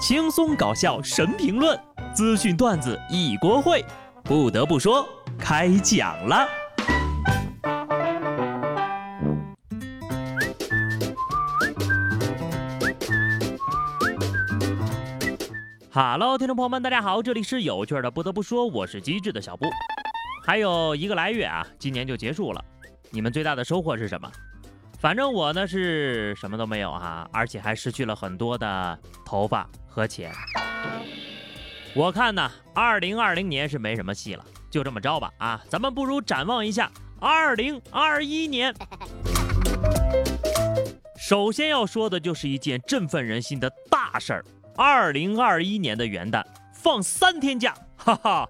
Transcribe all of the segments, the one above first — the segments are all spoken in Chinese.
轻松搞笑神评论，资讯段子一锅烩。不得不说，开讲了。哈喽，听众朋友们，大家好，这里是有趣的。不得不说，我是机智的小布。还有一个来月啊，今年就结束了。你们最大的收获是什么？反正我呢是什么都没有哈，而且还失去了很多的头发和钱。我看呢，二零二零年是没什么戏了，就这么着吧啊，咱们不如展望一下二零二一年。首先要说的就是一件振奋人心的大事儿：二零二一年的元旦放三天假，哈哈，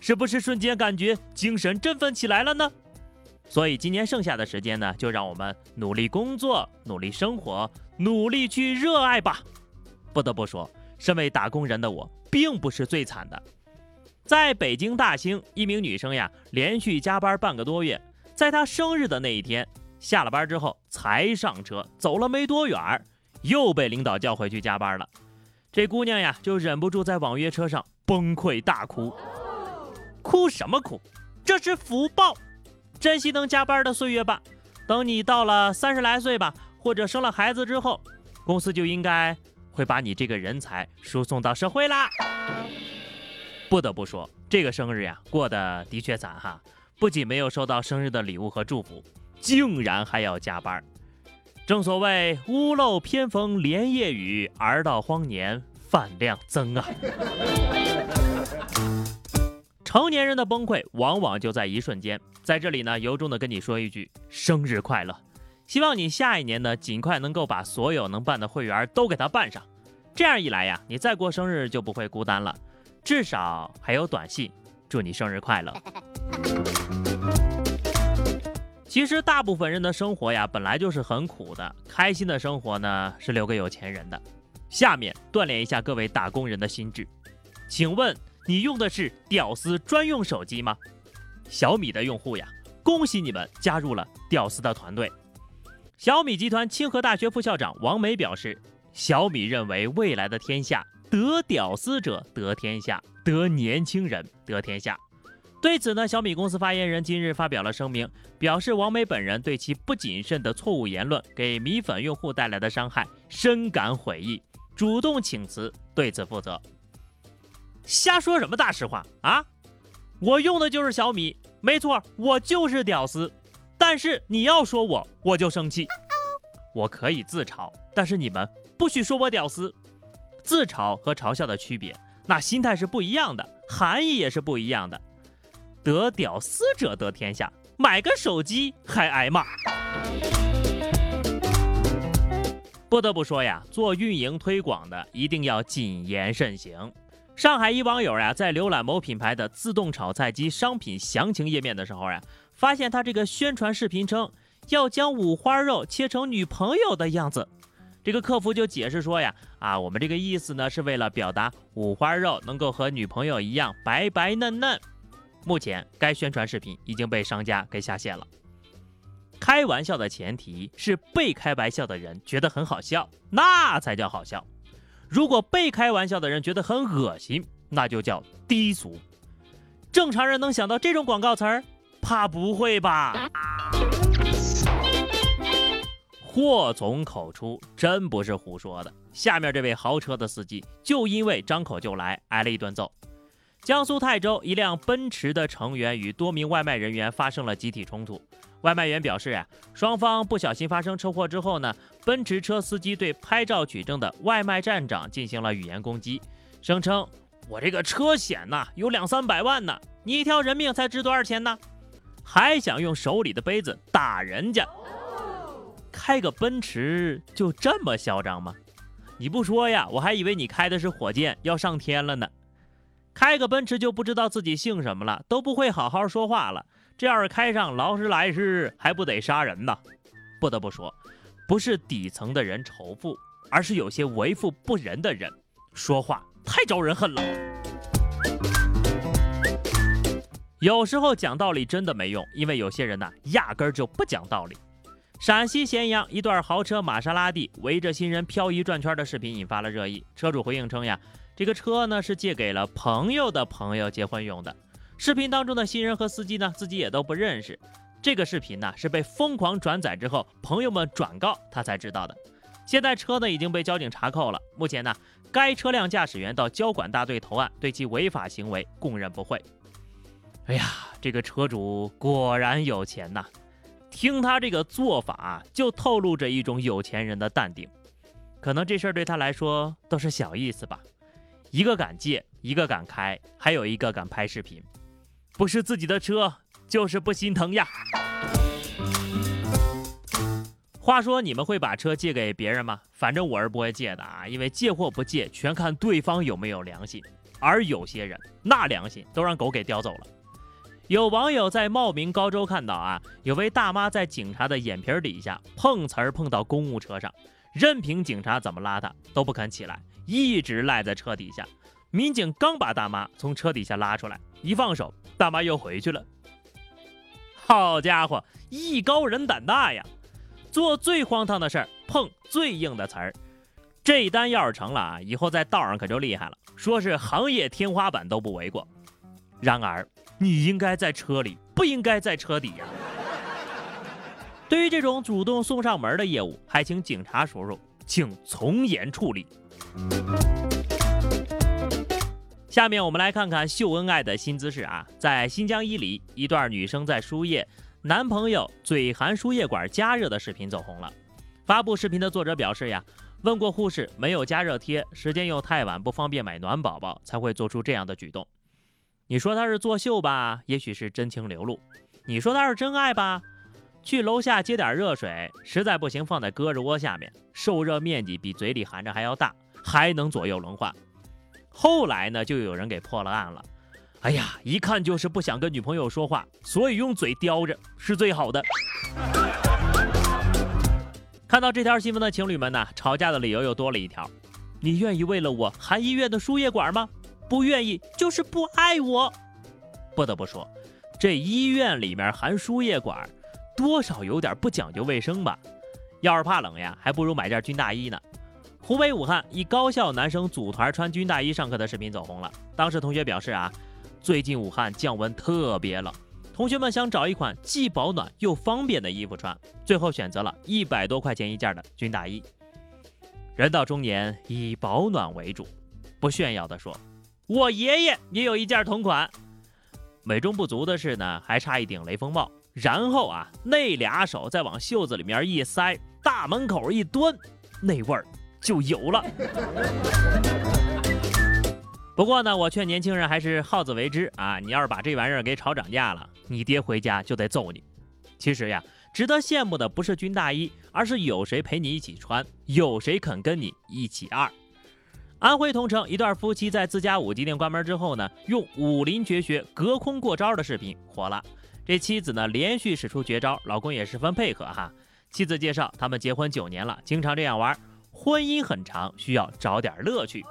是不是瞬间感觉精神振奋起来了呢？所以今年剩下的时间呢，就让我们努力工作，努力生活，努力去热爱吧。不得不说，身为打工人的我，并不是最惨的。在北京大兴，一名女生呀，连续加班半个多月，在她生日的那一天，下了班之后才上车，走了没多远，又被领导叫回去加班了。这姑娘呀，就忍不住在网约车上崩溃大哭。哭什么哭？这是福报。珍惜能加班的岁月吧，等你到了三十来岁吧，或者生了孩子之后，公司就应该会把你这个人才输送到社会啦。不得不说，这个生日呀，过得的确惨哈，不仅没有收到生日的礼物和祝福，竟然还要加班。正所谓屋漏偏逢连夜雨，儿到荒年饭量增啊。成年人的崩溃往往就在一瞬间，在这里呢，由衷的跟你说一句生日快乐，希望你下一年呢，尽快能够把所有能办的会员都给他办上，这样一来呀，你再过生日就不会孤单了，至少还有短信祝你生日快乐。其实大部分人的生活呀，本来就是很苦的，开心的生活呢是留给有钱人的。下面锻炼一下各位打工人的心智，请问。你用的是屌丝专用手机吗？小米的用户呀，恭喜你们加入了屌丝的团队。小米集团清河大学副校长王梅表示，小米认为未来的天下得屌丝者得天下，得年轻人得天下。对此呢，小米公司发言人今日发表了声明，表示王梅本人对其不谨慎的错误言论给米粉用户带来的伤害深感悔意，主动请辞对此负责。瞎说什么大实话啊！我用的就是小米，没错，我就是屌丝。但是你要说我，我就生气。我可以自嘲，但是你们不许说我屌丝。自嘲和嘲笑的区别，那心态是不一样的，含义也是不一样的。得屌丝者得天下，买个手机还挨骂。不得不说呀，做运营推广的一定要谨言慎行。上海一网友呀，在浏览某品牌的自动炒菜机商品详情页面的时候呀，发现他这个宣传视频称要将五花肉切成女朋友的样子。这个客服就解释说呀，啊，我们这个意思呢，是为了表达五花肉能够和女朋友一样白白嫩嫩。目前该宣传视频已经被商家给下线了。开玩笑的前提是被开玩笑的人觉得很好笑，那才叫好笑。如果被开玩笑的人觉得很恶心，那就叫低俗。正常人能想到这种广告词儿？怕不会吧？祸从口出，真不是胡说的。下面这位豪车的司机就因为张口就来，挨了一顿揍。江苏泰州一辆奔驰的成员与多名外卖人员发生了集体冲突。外卖员表示啊，双方不小心发生车祸之后呢，奔驰车司机对拍照取证的外卖站长进行了语言攻击，声称我这个车险呐有两三百万呢，你一条人命才值多少钱呢？还想用手里的杯子打人家，开个奔驰就这么嚣张吗？你不说呀，我还以为你开的是火箭要上天了呢。开个奔驰就不知道自己姓什么了，都不会好好说话了。这要是开上劳斯莱斯，还不得杀人呢？不得不说，不是底层的人仇富，而是有些为富不仁的人说话太招人恨了。有时候讲道理真的没用，因为有些人呐，压根儿就不讲道理。陕西咸阳一段豪车玛莎拉蒂围着新人漂移转圈的视频引发了热议。车主回应称呀，这个车呢是借给了朋友的朋友结婚用的。视频当中的新人和司机呢自己也都不认识。这个视频呢是被疯狂转载之后，朋友们转告他才知道的。现在车呢已经被交警查扣了。目前呢，该车辆驾驶员到交管大队投案，对其违法行为供认不讳。哎呀，这个车主果然有钱呐！听他这个做法，就透露着一种有钱人的淡定。可能这事儿对他来说都是小意思吧。一个敢借，一个敢开，还有一个敢拍视频，不是自己的车，就是不心疼呀。话说，你们会把车借给别人吗？反正我是不会借的啊，因为借或不借，全看对方有没有良心。而有些人，那良心都让狗给叼走了。有网友在茂名高州看到啊，有位大妈在警察的眼皮底下碰瓷儿碰到公务车上，任凭警察怎么拉她都不肯起来，一直赖在车底下。民警刚把大妈从车底下拉出来，一放手，大妈又回去了。好家伙，艺高人胆大呀！做最荒唐的事儿，碰最硬的瓷儿。这单要是成了啊，以后在道上可就厉害了，说是行业天花板都不为过。然而。你应该在车里，不应该在车底呀。对于这种主动送上门的业务，还请警察叔叔请从严处理。下面我们来看看秀恩爱的新姿势啊，在新疆伊犁，一段女生在输液，男朋友嘴含输液管加热的视频走红了。发布视频的作者表示呀，问过护士，没有加热贴，时间又太晚，不方便买暖宝宝，才会做出这样的举动。你说他是作秀吧，也许是真情流露；你说他是真爱吧，去楼下接点热水，实在不行放在胳肢窝下面，受热面积比嘴里含着还要大，还能左右轮换。后来呢，就有人给破了案了。哎呀，一看就是不想跟女朋友说话，所以用嘴叼着是最好的。看到这条新闻的情侣们呢，吵架的理由又多了一条：你愿意为了我含医院的输液管吗？不愿意就是不爱我。不得不说，这医院里面含输液管，多少有点不讲究卫生吧？要是怕冷呀，还不如买件军大衣呢。湖北武汉一高校男生组团穿军大衣上课的视频走红了。当时同学表示啊，最近武汉降温特别冷，同学们想找一款既保暖又方便的衣服穿，最后选择了一百多块钱一件的军大衣。人到中年，以保暖为主，不炫耀的说。我爷爷也有一件同款，美中不足的是呢，还差一顶雷锋帽。然后啊，那俩手再往袖子里面一塞，大门口一蹲，那味儿就有了。不过呢，我劝年轻人还是好自为之啊！你要是把这玩意儿给炒涨价了，你爹回家就得揍你。其实呀，值得羡慕的不是军大衣，而是有谁陪你一起穿，有谁肯跟你一起二。安徽桐城一对夫妻在自家五 G 店关门之后呢，用武林绝学隔空过招的视频火了。这妻子呢连续使出绝招，老公也十分配合哈。妻子介绍，他们结婚九年了，经常这样玩。婚姻很长，需要找点乐趣。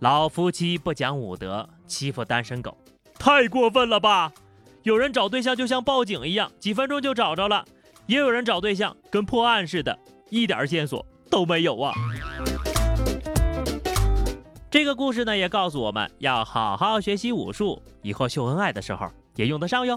老夫妻不讲武德，欺负单身狗，太过分了吧？有人找对象就像报警一样，几分钟就找着了；也有人找对象跟破案似的，一点线索都没有啊。这个故事呢，也告诉我们要好好学习武术，以后秀恩爱的时候也用得上哟。